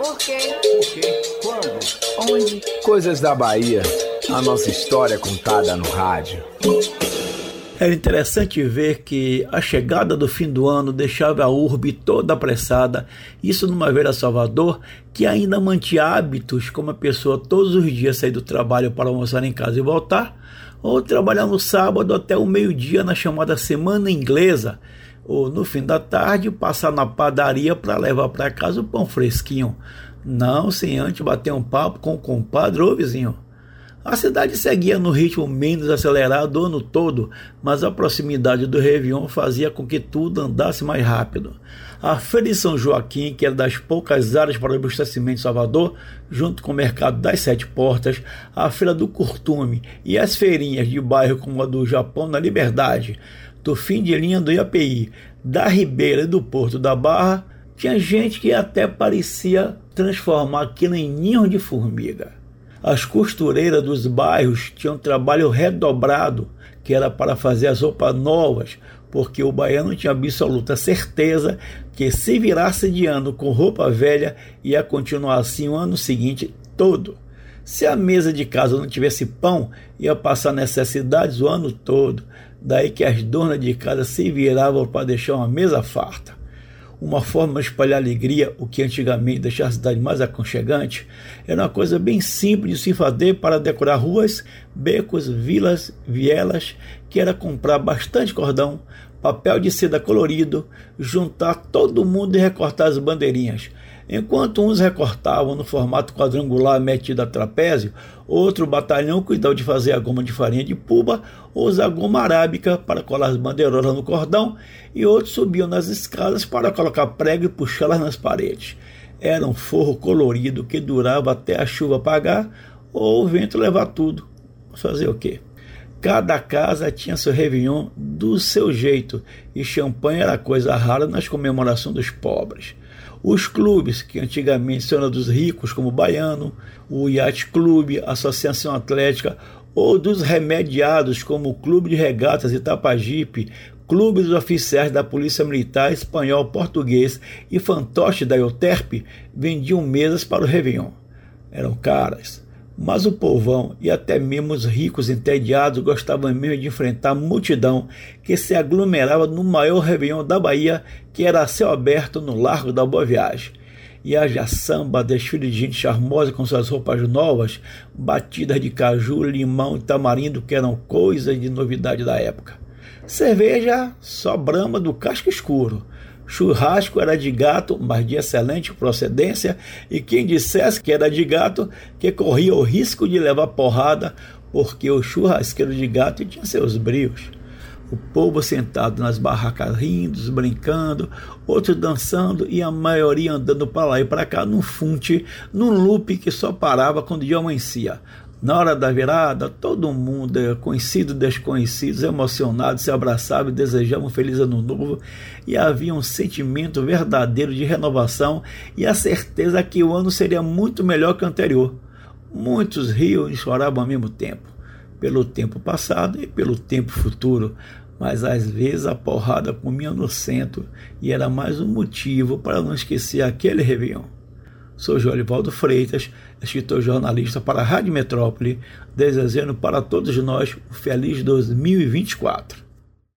Por quê? Por quê? Quando? Onde? Coisas da Bahia. A nossa história contada no rádio. Era interessante ver que a chegada do fim do ano deixava a urbe toda apressada, isso numa Vera Salvador que ainda mantinha hábitos como a pessoa todos os dias sair do trabalho para almoçar em casa e voltar, ou trabalhar no sábado até o meio-dia na chamada Semana Inglesa, ou no fim da tarde passar na padaria para levar para casa o pão fresquinho, não sem antes bater um papo com o compadre ou vizinho. A cidade seguia no ritmo menos acelerado o ano todo, mas a proximidade do Réveillon fazia com que tudo andasse mais rápido. A Feira de São Joaquim, que era das poucas áreas para o abastecimento de Salvador, junto com o Mercado das Sete Portas, a Feira do Curtume e as feirinhas de bairro como a do Japão na Liberdade, do fim de linha do IAPI, da Ribeira e do Porto da Barra, tinha gente que até parecia transformar aquilo em ninho de formiga. As costureiras dos bairros tinham trabalho redobrado, que era para fazer as roupas novas, porque o baiano tinha absoluta certeza que se virasse de ano com roupa velha, ia continuar assim o ano seguinte todo. Se a mesa de casa não tivesse pão, ia passar necessidades o ano todo. Daí que as donas de casa se viravam para deixar uma mesa farta uma forma de espalhar alegria, o que antigamente deixava a cidade mais aconchegante, era uma coisa bem simples de se fazer para decorar ruas, becos, vilas, vielas, que era comprar bastante cordão, papel de seda colorido, juntar todo mundo e recortar as bandeirinhas. Enquanto uns recortavam no formato quadrangular metido a trapézio, outro batalhão cuidava de fazer a goma de farinha de puba ou usar goma arábica para colar as bandeirolas no cordão, e outros subiam nas escadas para colocar prego e puxá-las nas paredes. Era um forro colorido que durava até a chuva apagar ou o vento levar tudo. Fazer o quê? Cada casa tinha seu Réveillon do seu jeito, e champanhe era coisa rara nas comemorações dos pobres. Os clubes, que antigamente eram dos ricos, como o Baiano, o Yacht Clube, a Associação Atlética, ou dos remediados, como o Clube de Regatas Itapajipe, Clube dos Oficiais da Polícia Militar Espanhol, Português e Fantoche da Euterpe, vendiam mesas para o Réveillon. Eram caras mas o povão e até mesmo os ricos entediados gostavam mesmo de enfrentar a multidão que se aglomerava no maior réveillon da Bahia, que era a céu aberto no Largo da Boa Viagem. E haja samba, desfile de gente charmosa com suas roupas novas, batidas de caju, limão e tamarindo, que eram coisas de novidade da época. Cerveja só brama do casco escuro Churrasco era de gato, mas de excelente procedência, e quem dissesse que era de gato, que corria o risco de levar porrada, porque o churrasqueiro de gato tinha seus brios. O povo sentado nas barracas rindo, brincando, outros dançando e a maioria andando para lá e para cá num funte, num loop que só parava quando dia amanhecia. Na hora da virada, todo mundo, é conhecido e desconhecidos, emocionados, se abraçavam e desejavam um feliz ano novo, e havia um sentimento verdadeiro de renovação e a certeza que o ano seria muito melhor que o anterior. Muitos riam e choravam ao mesmo tempo, pelo tempo passado e pelo tempo futuro, mas às vezes a porrada comia no centro e era mais um motivo para não esquecer aquele Réveillon. Sou Jolivaldo Freitas, escritor jornalista para a Rádio Metrópole, desejando para todos nós um feliz 2024.